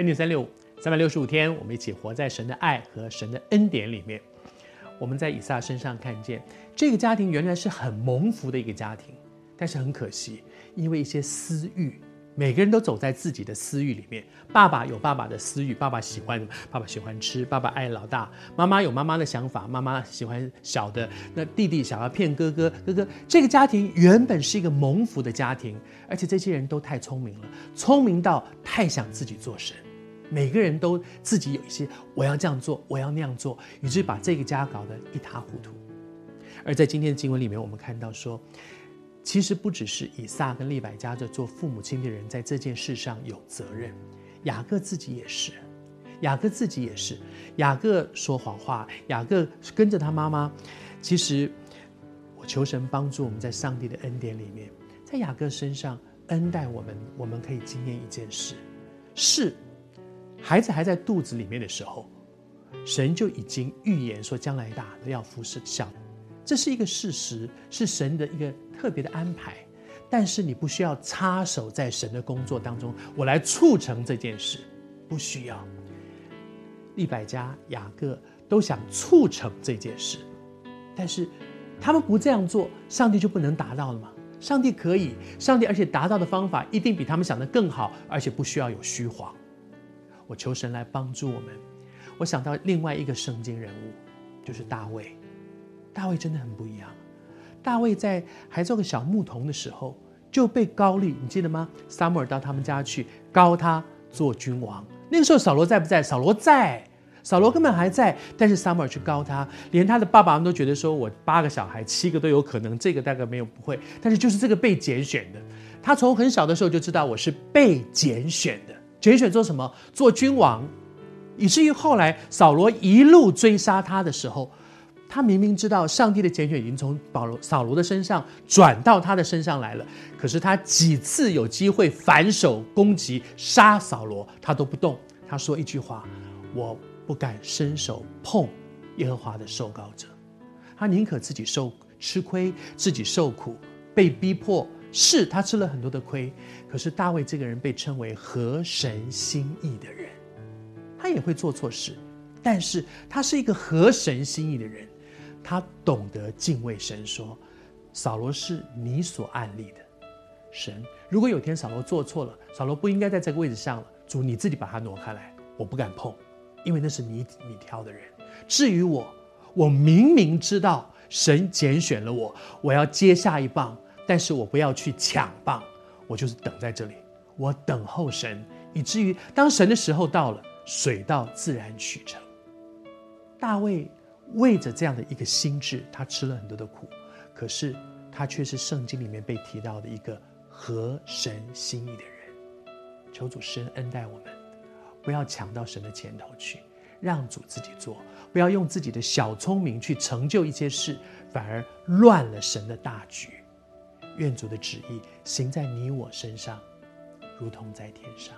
恩典三六五，三百六十五天，我们一起活在神的爱和神的恩典里面。我们在以撒身上看见，这个家庭原来是很蒙福的一个家庭，但是很可惜，因为一些私欲。每个人都走在自己的私欲里面。爸爸有爸爸的私欲，爸爸喜欢，爸爸喜欢吃，爸爸爱老大。妈妈有妈妈的想法，妈妈喜欢小的。那弟弟想要骗哥哥，哥哥。这个家庭原本是一个蒙福的家庭，而且这些人都太聪明了，聪明到太想自己做神。每个人都自己有一些，我要这样做，我要那样做，于是把这个家搞得一塌糊涂。而在今天的经文里面，我们看到说。其实不只是以撒跟利百加这做父母亲的人在这件事上有责任，雅各自己也是，雅各自己也是，雅各说谎话，雅各跟着他妈妈。其实我求神帮助我们在上帝的恩典里面，在雅各身上恩待我们，我们可以经验一件事：是孩子还在肚子里面的时候，神就已经预言说将来大的要服侍小。这是一个事实，是神的一个特别的安排，但是你不需要插手在神的工作当中，我来促成这件事，不需要。利百加、雅各都想促成这件事，但是他们不这样做，上帝就不能达到了吗？上帝可以，上帝而且达到的方法一定比他们想的更好，而且不需要有虚谎。我求神来帮助我们。我想到另外一个圣经人物，就是大卫。大卫真的很不一样。大卫在还做个小牧童的时候就被高利，你记得吗？撒母耳到他们家去高他做君王。那个时候扫罗在不在？扫罗在，扫罗根本还在。但是撒母耳去高他，连他的爸爸们都觉得说：“我八个小孩，七个都有可能，这个大概没有不会。”但是就是这个被拣选的，他从很小的时候就知道我是被拣选的。拣选做什么？做君王。以至于后来扫罗一路追杀他的时候。他明明知道上帝的拣选已经从保罗、扫罗的身上转到他的身上来了，可是他几次有机会反手攻击杀扫罗，他都不动。他说一句话：“我不敢伸手碰耶和华的受膏者。”他宁可自己受吃亏，自己受苦，被逼迫。是他吃了很多的亏，可是大卫这个人被称为合神心意的人，他也会做错事，但是他是一个合神心意的人。他懂得敬畏神，说：“扫罗是你所按立的神。如果有天扫罗做错了，扫罗不应该在这个位置上了，主你自己把他挪开来，我不敢碰，因为那是你你挑的人。至于我，我明明知道神拣选了我，我要接下一棒，但是我不要去抢棒，我就是等在这里，我等候神，以至于当神的时候到了，水到自然渠成。大卫。”为着这样的一个心智，他吃了很多的苦，可是他却是圣经里面被提到的一个合神心意的人。求主神恩待我们，不要抢到神的前头去，让主自己做，不要用自己的小聪明去成就一些事，反而乱了神的大局。愿主的旨意行在你我身上，如同在天上。